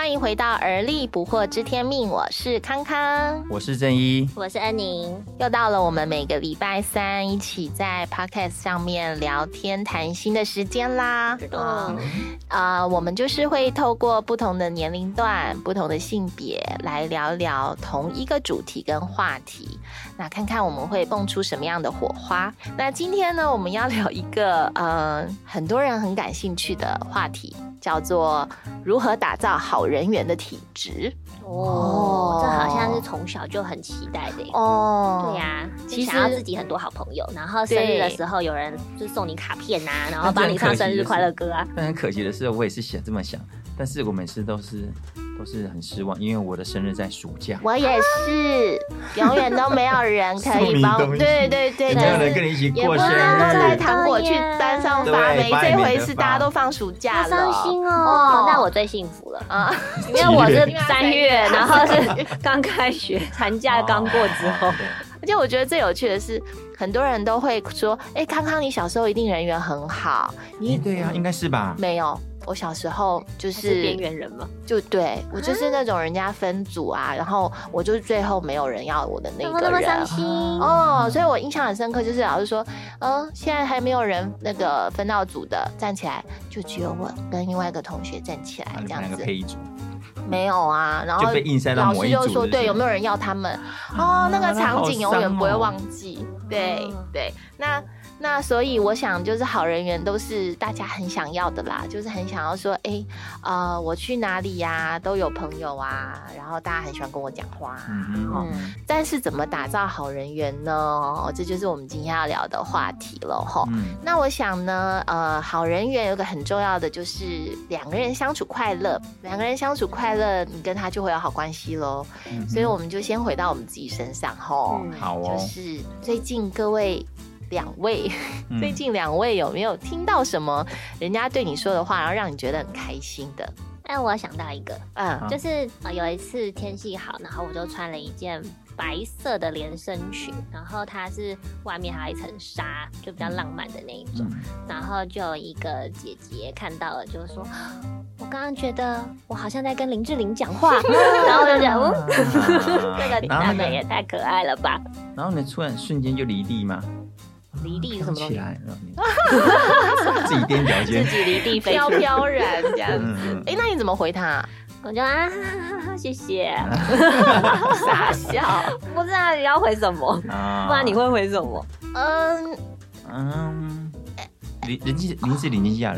欢迎回到而立不惑知天命，我是康康，我是正一，我是安宁，又到了我们每个礼拜三一起在 podcast 上面聊天谈心的时间啦。嗯，啊，我们就是会透过不同的年龄段、不同的性别来聊聊同一个主题跟话题，那看看我们会蹦出什么样的火花。那今天呢，我们要聊一个呃很多人很感兴趣的话题，叫做如何打造好人缘的体质。哦，这好像是从小就很期待的耶。哦对呀、想要自己很多好朋友，然后生日的时候有人就送你卡片呐、然后帮你唱生日快乐歌啊。但很可惜的是，我也是想这么想，但是我每次都是都是很失望，因为我的生日在暑假。我也是，永远都没有人可以帮我。对对对，也没有人跟你一起也不过生能够带日，糖果去山上发霉，这回是大家都放暑假好了，伤心哦哦，那我最幸福了，啊！因为我是三月，然后是刚开学，寒假刚过之后，而且我觉得最有趣的是，很多人都会说：“哎，康康，你小时候一定人缘很好。”你你对呀，应该是吧？没有？我小时候就是是边缘人嘛。就对我就是那种人家分组啊，然后我就是最后没有人要我的那个人伤心？哦，所以我印象很深刻，就是老师说，嗯，现在还没有人那个分到组的站起来，就只有我跟另外一个同学站起来这样子，两个配一组，没有啊，然后就被硬塞到老师就说，对，有没有人要他们？哦，那个场景永远不会哦忘记，对嗯对，那。那所以我想，就是好人缘都是大家很想要的啦，就是很想要说，哎，呃，我去哪里呀、都有朋友啊，然后大家很喜欢跟我讲话、啊，嗯但是怎么打造好人缘呢？哦这就是我们今天要聊的话题了哈。嗯，那我想呢，呃，好人缘有个很重要的就是两个人相处快乐，两个人相处快乐，你跟他就会有好关系喽。嗯所以我们就先回到我们自己身上哈，嗯好哦，就是最近各位。两位，嗯最近两位有没有听到什么人家对你说的话，然后让你觉得很开心的？但我想到一个，嗯，就是呃有一次天气好，然后我就穿了一件白色的连身裙，然后它是外面还有一层纱，就比较浪漫的那一种。嗯然后就有一个姐姐看到了，就说：“我刚刚觉得我好像在跟林志玲讲话。”然后我就讲：“嗯，这个然后那个男的也太可爱了吧然后你，突然瞬间就离地嘛，！”离地是什么东西？起来，然后你自己踮脚尖自，己离地飞出。飘飘然这样子。嗯哎、那你怎么回他、我就啊，哈哈哈谢谢。傻笑。不知道你要回什么，啊不然你会回什么？嗯，嗯，林林志林志玲已经嫁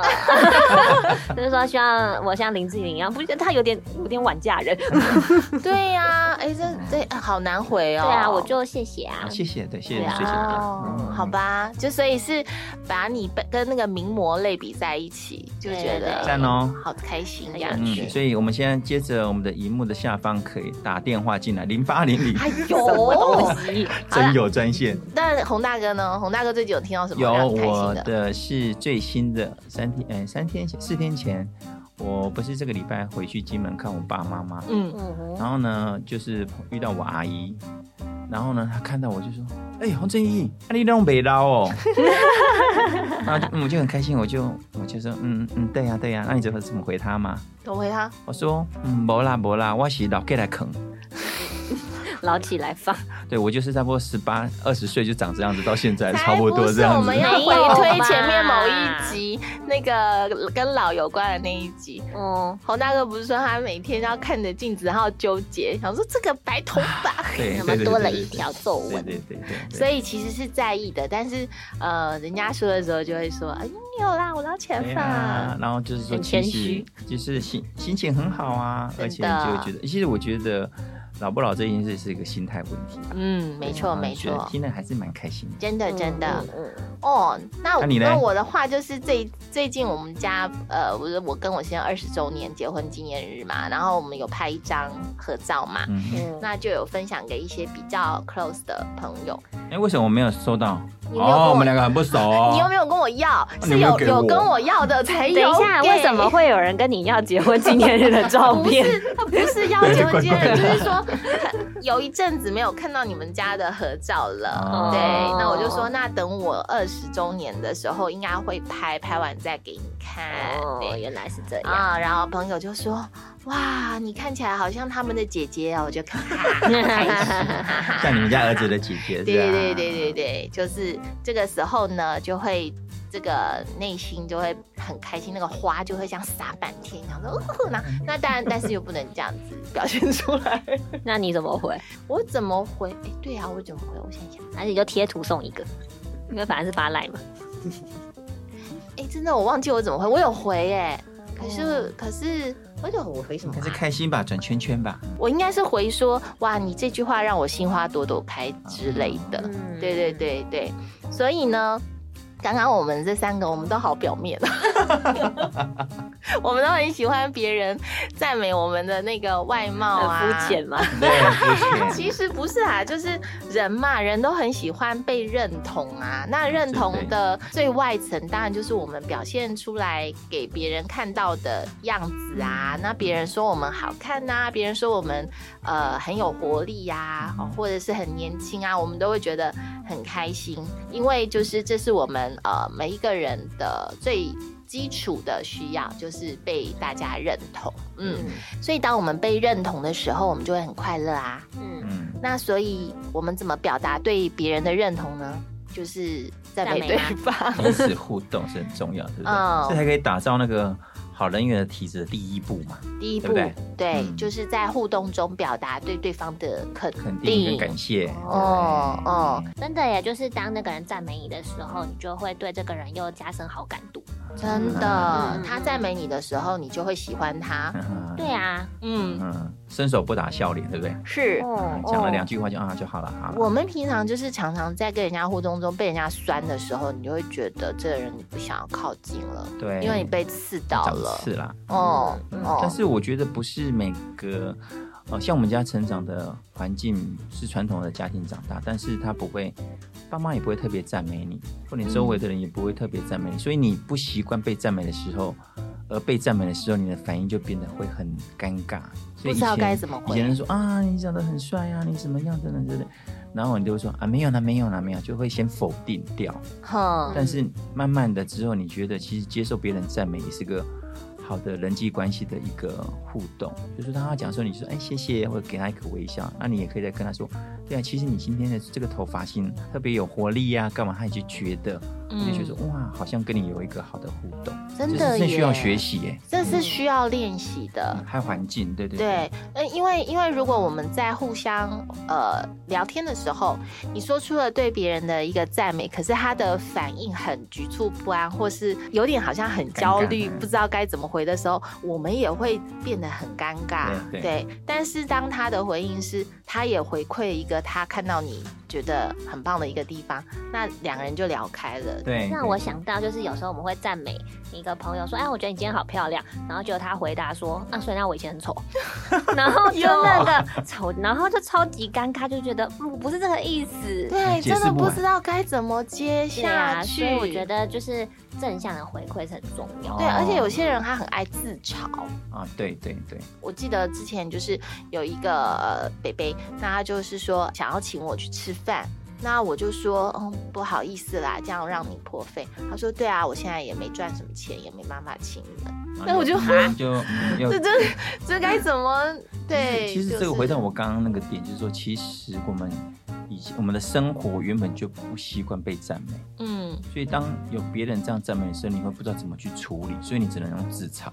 人了，就是说希望我像林志玲一样，不觉得她有点有点晚嫁人？对呀、哎、这这好难回哦。对啊，我就谢谢啊啊，。谢谢，对，谢谢啊谢谢你哦，嗯好吧，就所以是把你跟跟那个名模类比在一起，就觉得赞哦。好开心这样子。嗯，所以我们现在接着我们的荧幕的下方可以打电话进来，零八零零哎什么呦东，西？真有专线。那洪大哥呢？洪大哥最近有听到什么有我的？的是最新的三天，哎，三天前四天前，我不是这个礼拜回去金门看我爸妈妈，嗯，嗯，然后呢，就是遇到我阿姨，然后呢，她看到我就说：“哎、洪正义，啊、你那种北捞哦。”然后就、嗯、我就很开心，我就我就说：“嗯嗯，对呀、对呀、那你怎么怎么回他嘛我回他，？”我说：“嗯，没啦没啦，我是老给来啃。捞起来放。对我就是差不多十八二十岁就长这样子，到现在差不多这样子我们。要回推前面某一集那个跟老有关的那一集。嗯，洪大哥不是说他每天要看着镜子，然后纠结，想说这个白头发，对，怎么多了一条皱纹？对对对。所以其实是在意的。但是呃，人家说的时候就会说，哎，没有啦，我捞前对发。啊，然后就是说，很其实谦虚就是心心情很好啊，而且就觉得，其实我觉得老不老这件事是一个心态问题吧。嗯，没错没错，听了还是蛮开心的。真的真的。嗯嗯嗯哦，那那你呢那我的话就是最最近我们家呃，我我跟我先生二十周年结婚纪念日嘛，然后我们有拍一张合照嘛，嗯，嗯那就有分享给一些比较 close 的朋友。哎，为什么我没有收到？你没有跟我哦，我们两个很不熟哦。你又没有跟我要？是有有跟我要的才有。等一下，为什么？会有人跟你要结婚纪念日的照 片不他不是要结婚纪念日，就是说有一阵子没有看到你们家的合照了。哦对，那我就说，那等我二十周年的时候，应该会拍，拍完再给你看。哦，对原来是这样。啊，然后朋友就说：“哇，你看起来好像他们的姐姐哦。”我就哈哈 开心，哈哈。像你们家儿子的姐姐？对对对对对，就是这个时候呢，就会这个内心就会很开心，那个花就会像撒半天，然后说，哦那那当然，但是又不能这样子表现出来。那你怎么回？我怎么回？哎，对啊，我怎么回？我想想，还是你就贴图送一个？因为反正是发赖嘛。哎，真的我忘记我怎么回，我有回哎，可是可是，我想我回什么应该是啊？开心吧，转圈圈吧。我应该是回说，哇，你这句话让我心花朵朵开之类的。嗯对对对对，所以呢，刚刚我们这三个我们都好表面，我们都很喜欢别人赞美我们的那个外貌很啊，肤浅。嘛。对，其实不是啊，就是人嘛，人都很喜欢被认同啊。那认同的最外层，当然就是我们表现出来给别人看到的样子啊。那别人说我们好看呐、别人说我们呃很有活力呀、哦或者是很年轻啊，我们都会觉得很开心，因为就是这是我们呃每一个人的最。基础的需要就是被大家认同，嗯，所以当我们被认同的时候，我们就会很快乐啊。嗯，嗯，那所以我们怎么表达对别人的认同呢？就是赞美对方。彼此互动是很重要，对不对？嗯这才可以打造那个好人缘的体质的第一步嘛，第一步，对不对嗯就是在互动中表达对对方的肯肯定跟感谢。哦哦，真的耶，就是当那个人赞美你的时候，你就会对这个人又加深好感度。真的嗯，他赞美你的时候，你就会喜欢他。嗯对啊，嗯，嗯，伸手不打笑脸，对不对？是。哦讲了两句话就啊就好了，好了。我们平常就是常常在跟人家互动中被人家酸的时候，你就会觉得这个人你不想要靠近了，对，因为你被刺到了。刺啦。哦哦，但是我觉得不是每个，呃，像我们家成长的环境是传统的家庭长大，但是他不会，爸妈也不会特别赞美你，或你周围的人也不会特别赞美你，所以你不习惯被赞美的时候，而被赞美的时候，你的反应就变得会很尴尬。所以以不知道前该怎么回以前人说啊，你长得很帅啊，你怎么样等等等等，然后你就会说啊，没有啦，没有啦，没有，就会先否定掉。哼，但是慢慢的之后，你觉得其实接受别人赞美也是个好的人际关系的一个互动。就是当他讲说，你说哎谢谢，或者给他一个微笑，那你也可以再跟他说，对啊，其实你今天的这个头发型特别有活力呀、干嘛？他也就觉得，你就觉得哇，好像跟你有一个好的互动，嗯真的耶，这是需要学习耶。这是需要练习的。还有环境，对对对，呃，因为因为如果我们在互相呃聊天的时候，你说出了对别人的一个赞美，可是他的反应很局促不安，或是有点好像很焦虑，不知道该怎么回的时候，我们也会变得很尴尬。对对但是当他的回应是，他也回馈一个他看到你觉得很棒的一个地方，那两个人就聊开了。对，让我想到，就是有时候我们会赞美一个朋友说：“哎，我觉得你今天好漂亮。”然后结果他回答说：“啊，所以那我以前很丑。”然后就那个丑，然后就超级尴尬，就觉得嗯，我不是这个意思。对，真的不知道该怎么接对下啊，去。所以我觉得就是正向的回馈是很重要。对，哦而且有些人他很爱自嘲。啊，对对对，我记得之前就是有一个呃北北，那他就是说想要请我去吃饭，那我就说嗯不好意思啦，这样让你破费。他说对啊，我现在也没赚什么钱，也没办法请你们。那我就 嗯就这这该怎么对？其实这个回到我刚刚那个点，就是说，其实我们以前我们的生活原本就不习惯被赞美，嗯。所以当有别人这样赞美的时候，你会不知道怎么去处理，所以你只能用自嘲，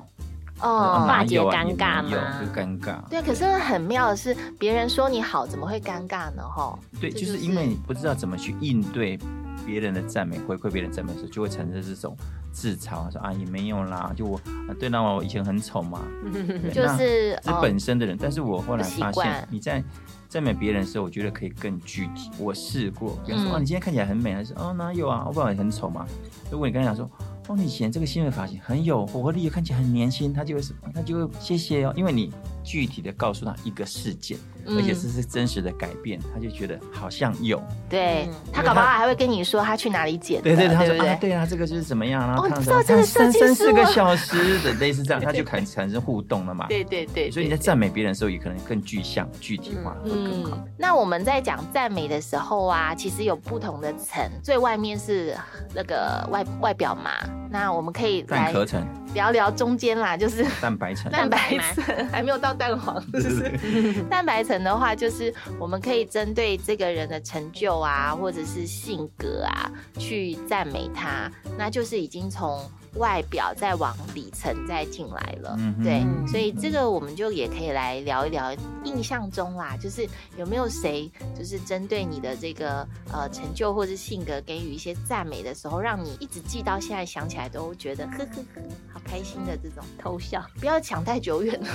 哦化解尴尬吗有就尴尬。对，可是很妙的是，别人说你好，怎么会尴尬呢？哈，对，就是因为你不知道怎么去应对别人的赞美，回馈别人赞美的时候，就会产生这种自嘲，说啊也没有啦，就我啊对啦，我以前很丑嘛，对就是是哦本身的人，但是我后来发现，你在赞美别人的时候，我觉得可以更具体。我试过，比如说，嗯哦，你今天看起来很美，还是哦哪有啊，我不知道你很丑嘛。如果你跟他讲说，哦，你以前这个新的发型很有活力，看起来很年轻，他就会什么，他就会谢谢哦，因为你具体的告诉他一个事件，嗯而且这是真实的改变，他就觉得好像有。对嗯他搞不好还会跟你说他去哪里剪的，对对对，他？说啊，对啊，这个就是怎么样，然后看哦你知道这个设三计师三四个吗小时的类似这样，他就 产产生互动了嘛。对对对，所以你在赞美别人的时候，也可能更具象、具体化，会更好。嗯，那我们在讲赞美的时候啊，其实有不同的层，最外面是那个外外表嘛，那我们可以来蛋壳层、聊聊中间啦，就是 蛋白层，蛋白层。还没有到蛋黄，是不是？蛋白层的话，就是我们可以针对这个人的成就啊，或者是性格啊，去赞美他，那就是已经从外表再往里层再进来了。嗯对，嗯所以这个我们就也可以来聊一聊印象中啦，就是有没有谁就是针对你的这个呃成就或是性格给予一些赞美的时候，让你一直记到现在想起来都觉得呵呵呵，好开心的这种。偷笑。不要抢太久远了，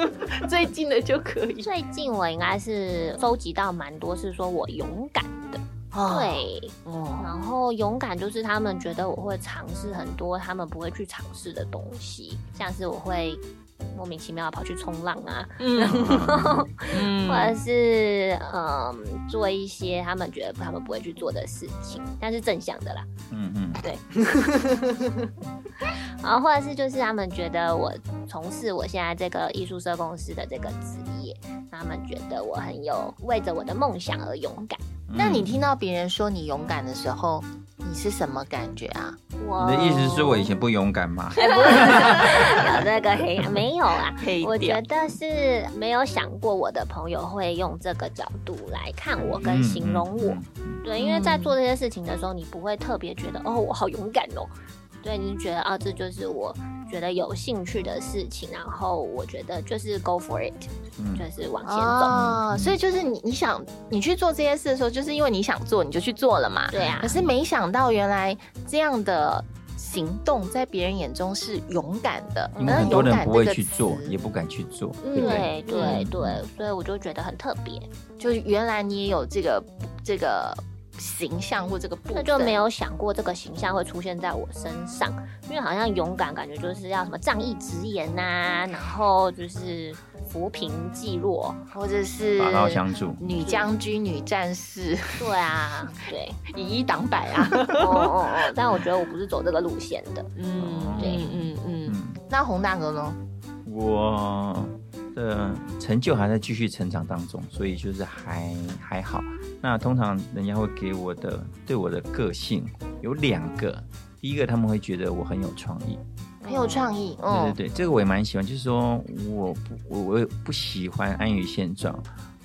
最近的就可以。最近我应该是收集到蛮多，是说我勇敢的，哦，对，哦，然后勇敢就是他们觉得我会尝试很多他们不会去尝试的东西，像是我会莫名其妙跑去冲浪啊，嗯 或者是嗯做一些他们觉得他们不会去做的事情，但是正向的啦。嗯嗯，对。然后或者是就是他们觉得我从事我现在这个艺术社公司的这个职业，他们觉得我很有为着我的梦想而勇敢。那你听到别人说你勇敢的时候，你是什么感觉啊？我你的意思是我以前不勇敢吗？有这个黑没有啊？我觉得是没有想过我的朋友会用这个角度来看我跟形容我。嗯嗯对，因为在做这些事情的时候，你不会特别觉得哦，我好勇敢哦。对，你就觉得啊，这就是我觉得有兴趣的事情，然后我觉得就是 go for it，嗯就是往前走。哦，所以就是你你想你去做这些事的时候，就是因为你想做，你就去做了嘛。对啊可，是没想到原来这样的行动在别人眼中是勇敢的，因为很多人不会去做，也不敢去做，对对？对对嗯对，所以我就觉得很特别，就是原来你也有这个这个形象或这个部分，那就没有想过这个形象会出现在我身上，因为好像勇敢感觉就是要什么仗义直言呐、然后就是扶贫济弱，或者是拔刀相助，女将军、女战士，对啊，对，以一挡百啊。哦哦哦，但我觉得我不是走这个路线的，嗯，对嗯嗯嗯。嗯，那洪大哥呢？我的成就还在继续成长当中，所以就是还还好。那通常人家会给我的对我的个性有两个，第一个他们会觉得我很有创意，很有创意，对嗯，对对，这个我也蛮喜欢，就是说我不我我也不喜欢安于现状。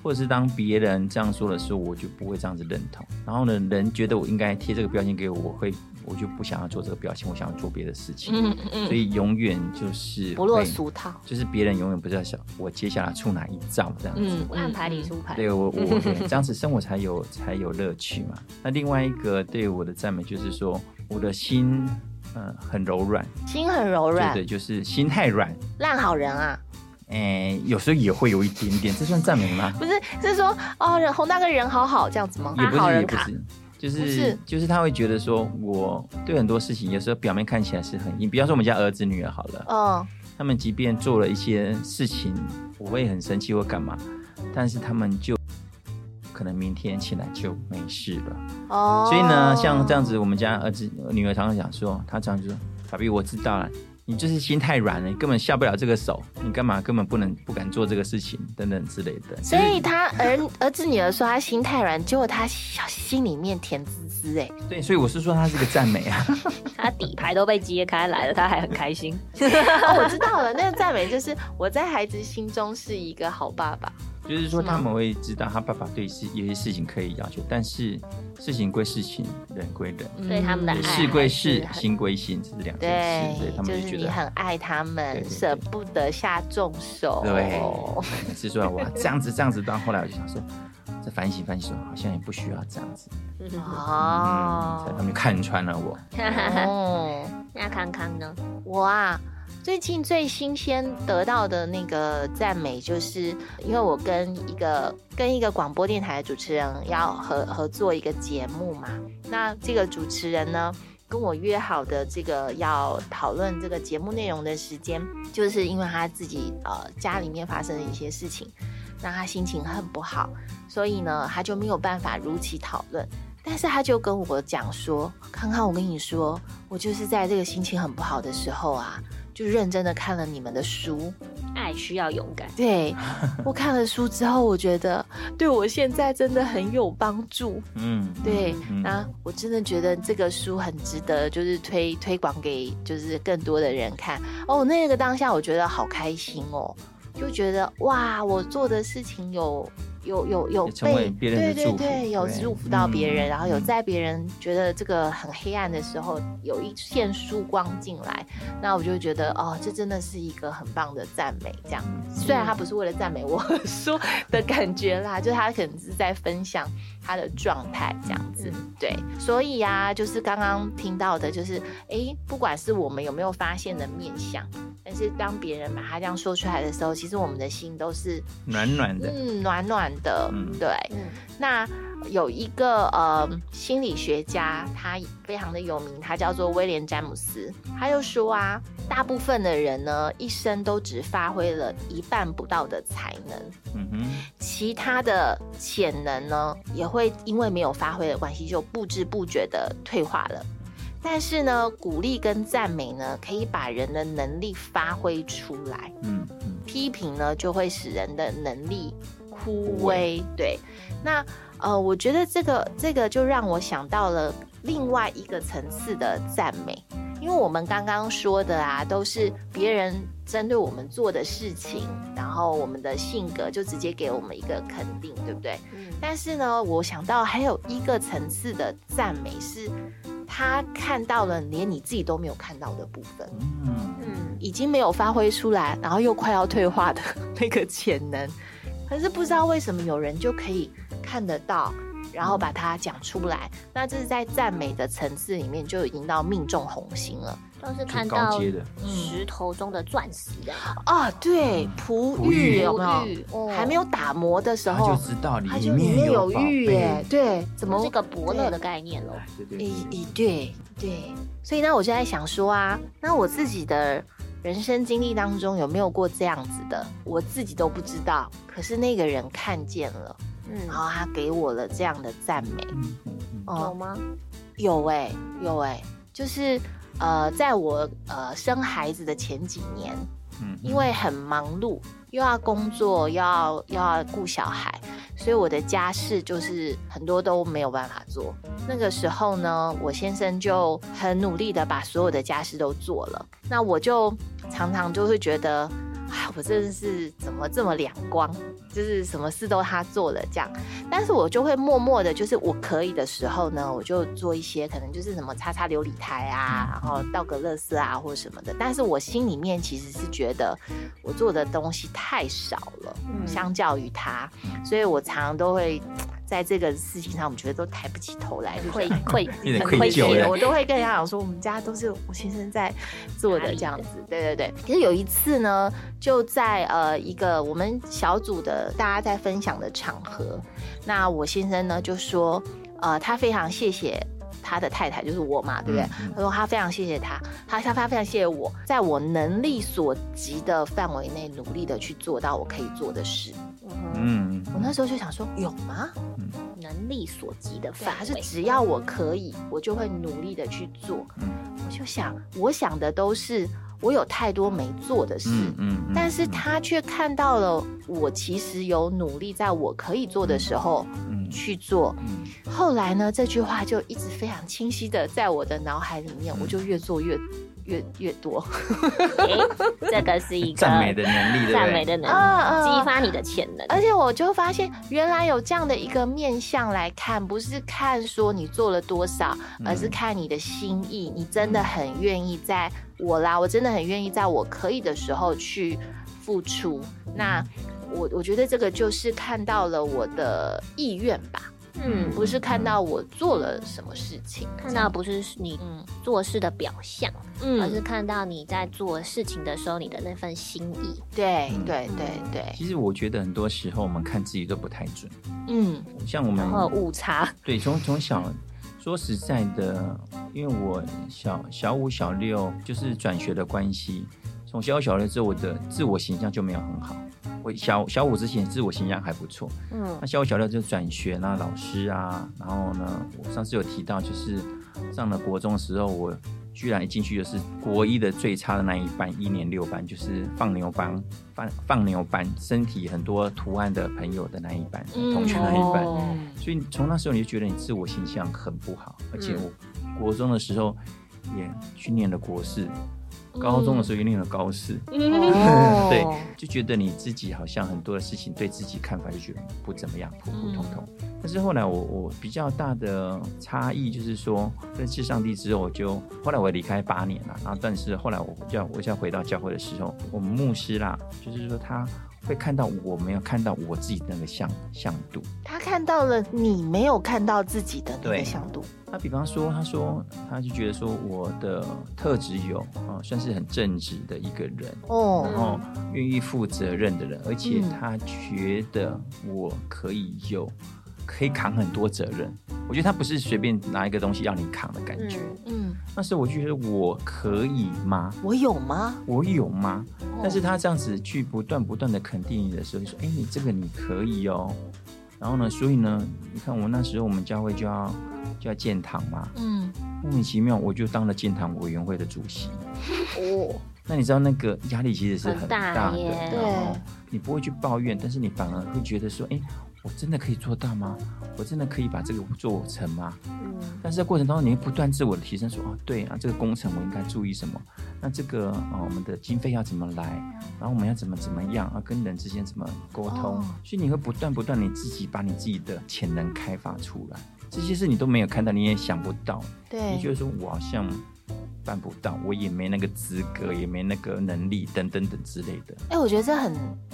或者是当别人这样说的时候，我就不会这样子认同。然后呢，人觉得我应该贴这个标签给我，我会我就不想要做这个表情，我想要做别的事情。嗯嗯所以永远就是不落俗套，就是别人永远不知道想我接下来出哪一招这样子。嗯我按牌理出牌，对我我对这样子生活才有才有乐趣嘛。那另外一个对我的赞美就是说我的心呃很柔软，心很柔对软对，，就是心太软，烂好人啊，哎、有时候也会有一点点，这算赞美吗？不是是说哦，人洪大哥人好好这样子吗？也不好人卡，是也不是。就是是就是他会觉得说，我对很多事情有时候表面看起来是很硬，比方说我们家儿子女儿好了，嗯，他们即便做了一些事情，我会很生气或干嘛，但是他们就可能明天起来就没事了。哦，所以呢，像这样子，我们家儿子女儿常常讲说，他常常就说：“爸比，我知道了，你就是心太软了，你根本下不了这个手，你干嘛根本不能不敢做这个事情，等等之类的。”所以他儿儿子女儿说他心太软，结果他心里面甜滋滋哎，对，所以我是说他是个赞美啊。他底牌都被揭开来了，他还很开心。哦，我知道了，那个赞美就是我在孩子心中是一个好爸爸，就是说他们会知道他爸爸对事有些事情可以要求，但是事情归事情，人归人，所以他们的对爱事归事心归心，这是两件事，所以他对，就们就是觉得。你很爱他们，对对对舍不得下重手，对，每次说哇这样子这样子，到后来我就想说，再反省反省说好像也不需要这样子，嗯，哦所以他们就看穿了我。哦，那康康呢？我啊，最近最新鲜得到的那个赞美，就是因为我跟一个跟一个广播电台的主持人要合合作一个节目嘛。那这个主持人呢，跟我约好的这个要讨论这个节目内容的时间，就是因为他自己呃家里面发生了一些事情，那他心情很不好，所以呢他就没有办法如期讨论。但是他就跟我讲说：“康康，我跟你说，我就是在这个心情很不好的时候啊，就认真的看了你们的书。爱需要勇敢。对我看了书之后，我觉得对我现在真的很有帮助。嗯，对，嗯那我真的觉得这个书很值得，就是推推广给就是更多的人看。哦，那个当下我觉得好开心哦，就觉得哇，我做的事情有有有有被别人对对对，有对祝福到别人，嗯然后有嗯在别人觉得这个很黑暗的时候有一线曙光进来，那我就觉得哦，这真的是一个很棒的赞美。这样，虽然他不是为了赞美我 说 的感觉啦，就他可能是在分享他的状态这样子。对，所以呀、就是刚刚听到的，就是哎，不管是我们有没有发现的面相，但是当别人把他这样说出来的时候，其实我们的心都是暖暖的，嗯暖暖的。嗯对，嗯那有一个呃心理学家，他非常的有名，他叫做威廉詹姆斯，他就说啊，大部分的人呢，一生都只发挥了一半不到的才能，嗯哼，其他的潜能呢，也会因为没有发挥的关系，就不知不觉的退化了。但是呢，鼓励跟赞美呢，可以把人的能力发挥出来。嗯嗯批评呢，就会使人的能力枯萎。对，那呃，我觉得这个这个就让我想到了另外一个层次的赞美，因为我们刚刚说的啊，都是别人针对我们做的事情，然后我们的性格就直接给我们一个肯定，对不对？嗯但是呢，我想到还有一个层次的赞美是，他看到了连你自己都没有看到的部分。嗯嗯已经没有发挥出来，然后又快要退化的 那个潜能，可是不知道为什么有人就可以看得到，然后把它讲出来。那这是在赞美的层次里面就已经到命中红心了。都是看到，石头中的钻石这样。啊，对，璞璞玉玉有没有？玉哦还没有打磨的时他候就，知道里它就里面面有玉耶，对，怎么这个伯乐的概念喽。对对对，所以呢，我就在想说啊，那我自己的人生经历当中有没有过这样子的，我自己都不知道，可是那个人看见了，嗯。然，后他给我了这样的赞美，嗯嗯嗯有哦，吗？有哎、有哎、就是呃，在我呃生孩子的前几年，嗯，因为很忙碌，又要工作，又要又要顾小孩，所以我的家事就是很多都没有办法做。那个时候呢，我先生就很努力的把所有的家事都做了，那我就常常就会觉得，啊，我真的是怎么这么两光，就是什么事都他做了这样。但是我就会默默的，就是我可以的时候呢，我就做一些可能就是什么擦擦琉璃台啊，然后倒个垃圾啊或者什么的。但是我心里面其实是觉得我做的东西太少了，嗯相较于他，所以我常常都会。在这个事情上，我们觉得都抬不起头来，就愧是愧很愧疚的。我都会跟人家讲说，我们家都是我先生在做的这样子。对对对。可是有一次呢，就在呃一个我们小组的大家在分享的场合，那我先生呢就说，呃，他非常谢谢他的太太，就是我嘛，对不对？嗯嗯他说他非常谢谢他，他他他非常谢谢我，在我能力所及的范围内，努力的去做到我可以做的事。嗯我那时候就想说，有吗？能力所及的对，范他是。只要我可以，我就会努力的去做。嗯我就想，我想的都是我有太多没做的事，嗯嗯嗯但是他却看到了我其实有努力，在我可以做的时候嗯去做。嗯后来呢，这句话就一直非常清晰的在我的脑海里面，我就越做越越越多。诶这个是一个赞美的能力，赞美的能啊力，激发你的潜能。而且我就发现，原来有这样的一个面向来看，不是看说你做了多少，嗯而是看你的心意。你真的很愿意在我啦，我真的很愿意在我可以的时候去付出。那我我觉得这个就是看到了我的意愿吧，嗯，不是看到我做了什么事情。看到不是你嗯做事的表象，嗯而嗯，是看到你在做事情的时候你的那份心意。对嗯对对对，其实我觉得很多时候我们看自己都不太准，嗯像我们然后有误差，对从从小说实在的，因为我小小五、小六就是转学的关系，从小五、小六之后，我的自我形象就没有很好。我小小五之前自我形象还不错，嗯。那小五、小六就转学啦，老师啊，然后呢，我上次有提到，就是上了国中的时候，我居然一进去就是国一的最差的那一班，一年六班，就是放牛班，放放牛班，身体很多图案的朋友的那一班，同学那一班。哦。所以从那时候你就觉得你自我形象很不好，而且嗯。我国中的时候也去念了国四，高中的时候又念了高四，嗯。对，就觉得你自己好像很多的事情对自己看法就觉得不怎么样，普普通通。但是后来我我比较大的差异就是说，认识上帝之后，我就后来我离开八年了，然后但是后来我要我要回到教会的时候，我们牧师啦，就是说他会看到我没有看到我自己的那个像像度。他看到了你没有看到自己的那个对向度，他比方说，他说他就觉得说我的特质有啊、算是很正直的一个人哦，然哦，后愿意负责任的人，而且嗯他觉得我可以有可以扛很多责任。我觉得他不是随便拿一个东西让你扛的感觉。嗯嗯，那时候我就觉得我可以吗？我有吗？我有吗？哦但是他这样子去不断不断的肯定你的时候，就说：“哎、你这个你可以哦。”然后呢，所以呢，你看我那时候我们教会就要就要建堂嘛，嗯，莫名其妙我就当了建堂委员会的主席。哦，那你知道那个压力其实是很很大大的，耶然后你不会去抱怨，但是你反而会觉得说，哎，我真的可以做到吗？我真的可以把这个做成吗？嗯但是在过程当中，你会不断自我的提升，说，哦，对啊，这个工程我应该注意什么？那这个啊、我们的经费要怎么来？然后我们要怎么怎么样啊？跟人之间怎么沟通？哦所以你会不断不断你自己把你自己的潜能开发出来，这些事你都没有看到，你也想不到。对你觉对，得说我好像办不到，我也没那个资格，也没那个能力，等等等之类的。哎，我觉得这很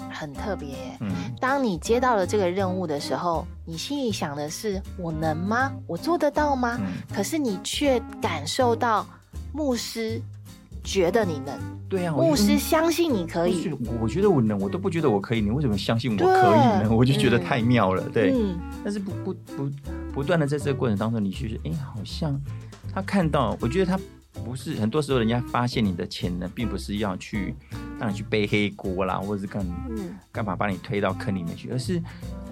很特别耶。嗯，当你接到了这个任务的时候，你心里想的是：我能吗？我做得到吗？嗯可是你却感受到牧师觉得你能，对啊，牧师相信你可以。我觉得我能，我都不觉得我可以，你为什么相信我可以呢？我就觉得嗯太妙了，对。嗯，但是不不不不断的在这个过程当中，你去觉得，哎，好像他看到，我觉得他不是很多时候人家发现你的潜能，并不是要去让你去背黑锅啦，或者是干嗯干嘛把你推到坑里面去，而是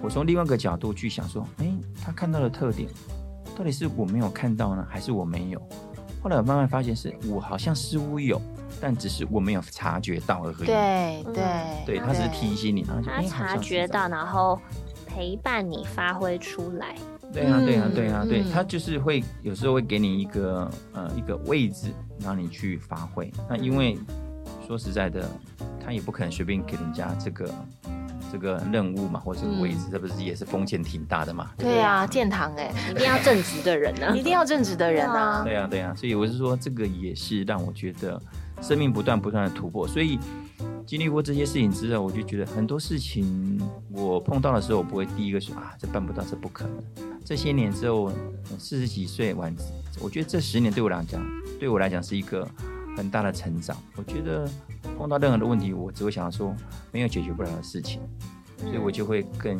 我从另外一个角度去想说，哎，他看到的特点，到底是我没有看到呢，还是我没有？后来我慢慢发现，是我好像似乎有，但只是我没有察觉到而已。对对对，他只是提醒你，然后就察觉到，然后陪伴你发挥出来。对啊，对啊，嗯对啊，对嗯他就是会有时候会给你一个呃一个位置，让你去发挥。那因为说实在的，他也不可能随便给人家这个这个任务嘛，或者这个位置，这不是也是风险挺大的嘛？对啊，建堂哎，一定要正直的人呢、一定要正直的人啊。对啊，对啊，所以我是说，这个也是让我觉得生命不断不断的突破。所以经历过这些事情之后，我就觉得很多事情我碰到的时候，我不会第一个说啊，这办不到，这不可能。这些年之后，四十几岁完，我觉得这十年对我来讲，对我来讲是一个很大的成长。我觉得碰到任何的问题，我只会想要说没有解决不了的事情，所以我就会更。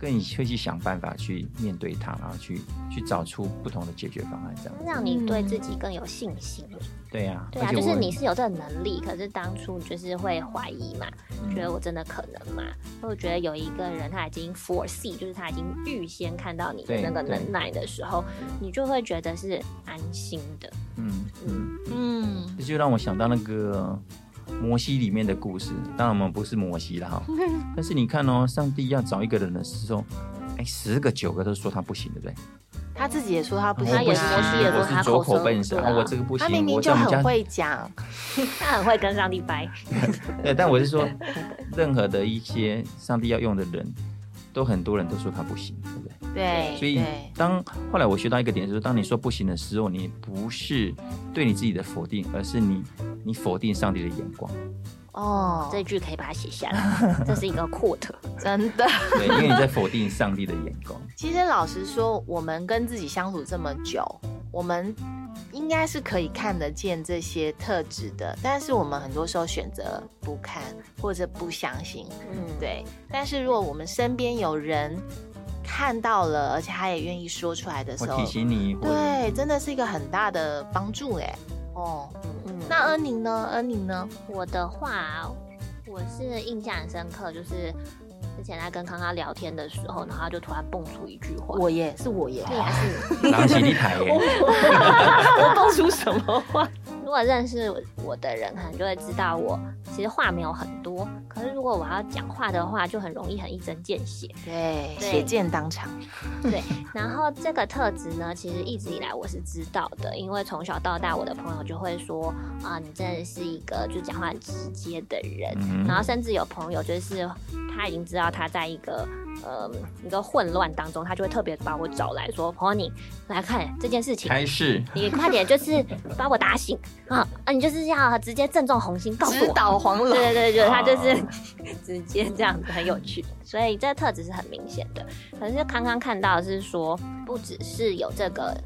更会去想办法去面对它，然后去去找出不同的解决方案，这样。让你对自己更有信心。对呀、对啊，而且我就是你是有这个能力，可是当初就是会怀疑嘛，嗯觉得我真的可能吗？我觉得有一个人他已经 foresee，就是他已经预先看到你的那个能耐的时候，你就会觉得是安心的。嗯嗯，嗯，这就让我想到那个摩西里面的故事。当然我们不是摩西了哈，但是你看哦，上帝要找一个人的时候，哎，十个九个都说他不行，对不对？他自己也说他不行摩西也说我是走他口口笨舌，对啊啊我这个不行，他明明就很会讲，他很会跟上帝掰。对，但我是说，任何的一些上帝要用的人，都很多人都说他不行，对不对？对，所以当后来我学到一个点，就是当你说不行的时候，你不是对你自己的否定，而是你你否定上帝的眼光。哦，这句可以把它写下来，这是一个 quote。真的。对，因为你在否定上帝的眼光。其实老实说，我们跟自己相处这么久，我们应该是可以看得见这些特质的，但是我们很多时候选择不看或者不相信。嗯，对，但是如果我们身边有人看到了，而且他也愿意说出来的时候我提，醒你，对，真的是一个很大的帮助哎。哦，嗯，那恩宁呢？恩宁呢？我的话，我是印象很深刻，就是之前在跟康康聊天的时候，然后他就突然蹦出一句话，我耶，是我耶。你还是然后洗地台耶，我蹦出什么话？如果认识我的人，可能就会知道我其实话没有很多，可是如果我要讲话的话，就很容易很一针见血。对，对血溅当场。对，然后这个特质呢，其实一直以来我是知道的，因为从小到大，我的朋友就会说啊，你真的是一个就讲话很直接的人，嗯然后甚至有朋友就是他已经知道他在一个呃一个混乱当中，他就会特别把我找来说，朋友你来看这件事情。开始，你快点，就是把我打醒啊啊！你就是要直接正中红心，告诉我。导黄龙。对对对，就是他就是哦 直接这样子，很有趣。所以这个特质是很明显的。可是刚刚看到的是说，不只是有这个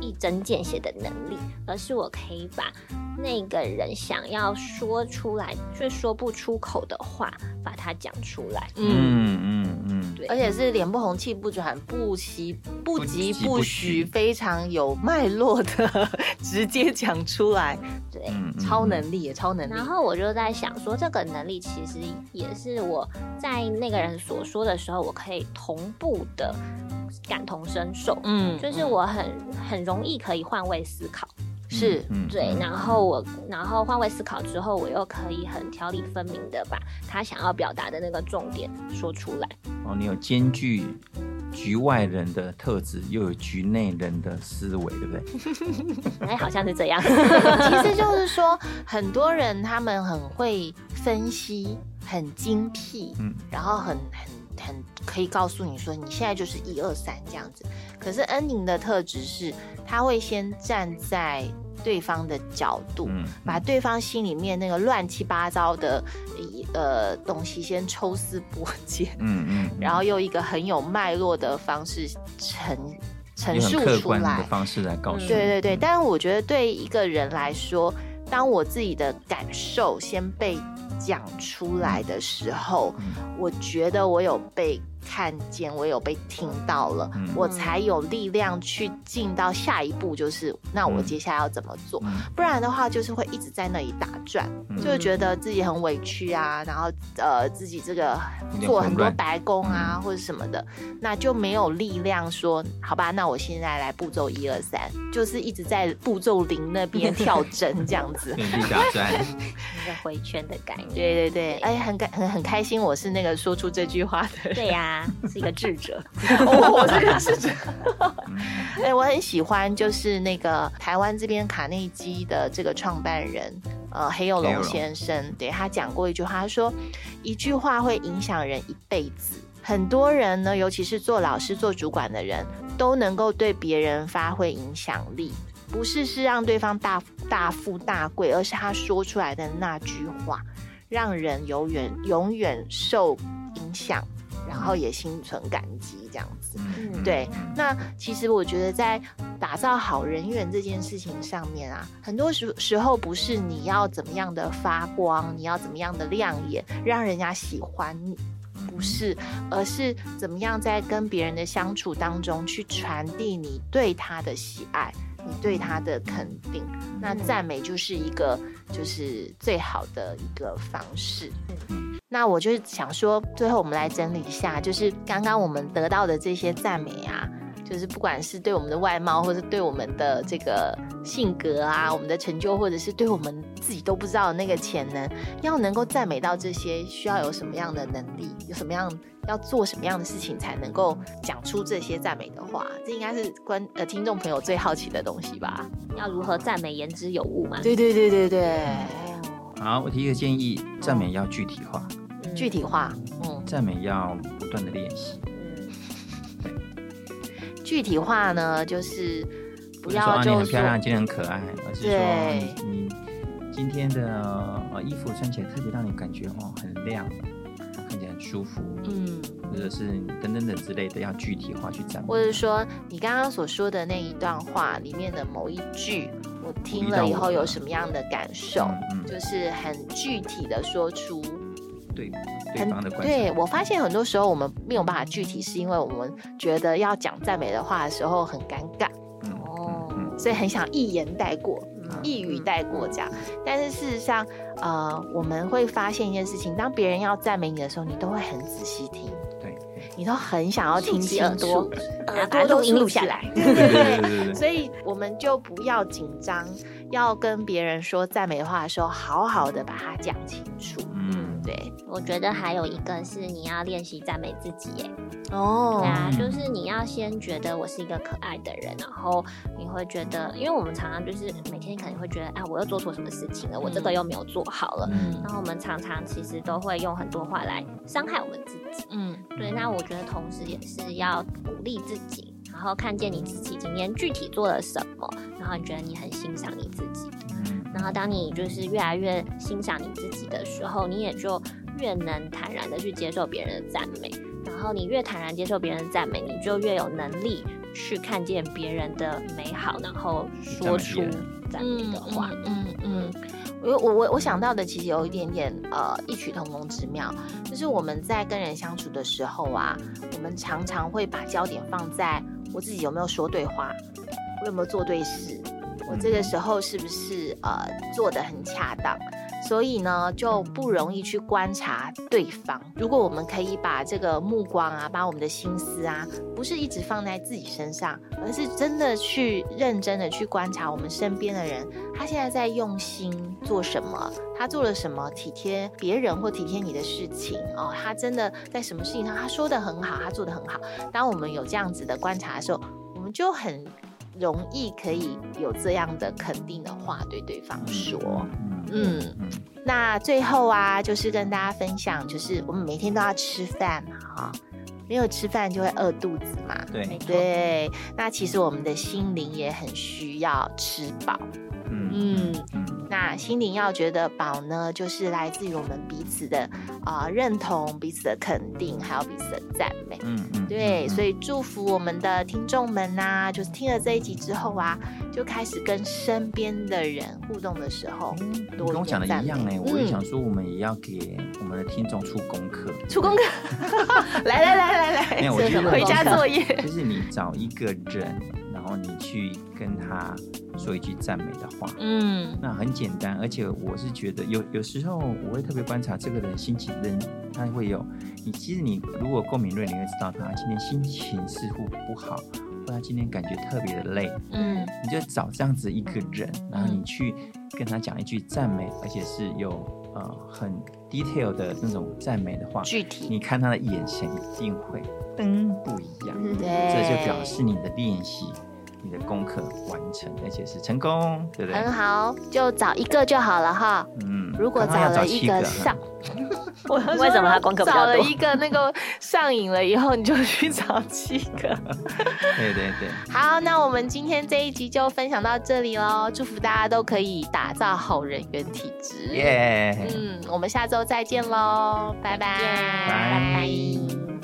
一针见血的能力，而是我可以把那个人想要说出来却说不出口的话，把它讲出来。嗯，对而且是脸不红气不喘，不急不急不徐，非常有脉络的 直接讲出来，对。超能力也超能力。然后我就在想说，这个能力其实也是我在那个人所说的时候，我可以同步的感同身受。嗯就是我很很容易可以换位思考，是嗯对，然后我然后换位思考之后，我又可以很条理分明的把他想要表达的那个重点说出来。哦，你有兼具局外人的特质，又有局内人的思维，对不对？哎，好像是这样。其实就是说，很多人他们很会分析，很精辟，嗯然后很很很可以告诉你说，你现在就是一二三这样子。可是恩宁的特质是，他会先站在对方的角度，嗯，把对方心里面那个乱七八糟的呃东西先抽丝剥茧，嗯嗯，然后用一个很有脉络的方式陈陈述出来。方式来告诉你，对对对，但是我觉得对一个人来说，当我自己的感受先被讲出来的时候，嗯。我觉得我有被看见，我有被听到了，嗯我才有力量去进到下一步，就是那我嗯接下来要怎么做？嗯不然的话，就是会一直在那里打转，嗯就是觉得自己很委屈啊，然后呃自己这个做很多白工啊、或者什么的，那就没有力量说好吧，那我现在来步骤一二三，就是一直在步骤零那边 跳针这样子。原地打转，一个回圈的感觉。对对对，哎，很感很很开心，我是那个说出这句话的人。对呀、是一个智者。哦，我是个是这嗯哎，我很喜欢，就是那个台湾这边卡内基的这个创办人，呃，黑幼龙黑幼龙。先生，对他讲过一句话，他说一句话会影响人一辈子。很多人呢，尤其是做老师、做主管的人，都能够对别人发挥影响力，不是是让对方大大富大贵，而是他说出来的那句话，让人永远永远受影响，然后也心存感激，这样子。嗯对，那其实我觉得在打造好人缘这件事情上面啊，很多时时候不是你要怎么样的发光，你要怎么样的亮眼，让人家喜欢你。不是，而是怎么样在跟别人的相处当中去传递你对他的喜爱，你对他的肯定。那赞美就是一个，就是最好的一个方式。那我就是想说，最后我们来整理一下，就是刚刚我们得到的这些赞美啊，就是不管是对我们的外貌，或者对我们的这个性格啊，我们的成就，或者是对我们自己都不知道的那个潜能，要能够赞美到这些，需要有什么样的能力，有什么样要做什么样的事情，才能够讲出这些赞美的话？这应该是观呃听众朋友最好奇的东西吧？要如何赞美言之有物嘛？对对对对对，好，我提一个建议，赞美要具体化，嗯具体化，嗯，赞美要不断的练习，嗯具体化呢，就是不不是说啊你要就很漂亮，今天很可爱，而是说你你今天的呃衣服穿起来特别让你感觉哦很亮，看起来很舒服，嗯。或者是等等等之类的，要具体化去讲。或者说你刚刚所说的那一段话里面的某一句，我听了以后有什么样的感受？嗯嗯就是很具体的说出，对，很对我发现很多时候我们没有办法具体是因为我们觉得要讲赞美的话的时候很尴尬哦所以很想一言带过一语带过这样。但是事实上呃我们会发现一件事情当别人要赞美你的时候你都会很仔细听对。你都很想要听清楚把它都录下来 对所以我们就不要紧张要跟别人说赞美的话的时候好好的把它讲清楚嗯。对，我觉得还有一个是你要练习赞美自己耶。哦对啊，嗯就是你要先觉得我是一个可爱的人，然后你会觉得，因为我们常常就是每天可能会觉得，啊，我又做错什么事情了，我这个又没有做好了。嗯然后我们常常其实都会用很多话来伤害我们自己。嗯对，那我觉得同时也是要鼓励自己，然后看见你自己今天具体做了什么，然后你觉得你很欣赏你自己，嗯。然后当你就是越来越欣赏你自己的时候，你也就越能坦然的去接受别人的赞美，然后你越坦然接受别人的赞美，你就越有能力去看见别人的美好，然后说出赞美的话。嗯嗯嗯，我我我我想到的其实有一点点呃异曲同工之妙，就是我们在跟人相处的时候啊，我们常常会把焦点放在我自己有没有说对话，我有没有做对事，我这个时候是不是呃做的很恰当。所以呢，就不容易去观察对方。如果我们可以把这个目光啊，把我们的心思啊，不是一直放在自己身上，而是真的去认真的去观察我们身边的人，他现在在用心做什么，他做了什么体贴别人或体贴你的事情哦，他真的在什么事情上他说的很好，他做的很好。当我们有这样子的观察的时候，我们就很容易可以有这样的肯定的话对对方说。嗯嗯那最后啊，就是跟大家分享，就是我们每天都要吃饭嘛，哈、没有吃饭就会饿肚子嘛。对对，那其实我们的心灵也很需要吃饱。嗯那心灵要觉得饱呢，就是来自于我们彼此的啊、认同、彼此的肯定，还有彼此的赞美。嗯嗯，对，所以以祝福我们的听众们呐、就是听了这一集之后啊，就开始跟身边的人互动的时候，跟我讲的一样哎，我也嗯。想说，我们也要给我们的听众出功课，出功课，来来来来没有，我来，觉得回家作业。就是你找一个人，然后你去跟他说一句赞美的话，嗯。那很简单，而且我是觉得有有时候我会特别观察这个人心情的，他会有你其实你如果够敏锐，你会知道他今天心情似乎不好，或他今天感觉特别的累，嗯。你就找这样子一个人，然后你去跟他讲一句赞美，而且是有呃很 detail 的那种赞美的话，具体。你看他的眼神一定会噔。不一样，对，这就表示你的练习。你的功课完成，而且是成功，对不对？很好，就找一个就好了哈。嗯，如果找了一个上，我为什么他功课找了一个那个上瘾了以后，你就去找七个。对对对，好，那我们今天这一集就分享到这里喽，祝福大家都可以打造好人缘体质。耶、嗯，我们下周再见喽，拜拜拜拜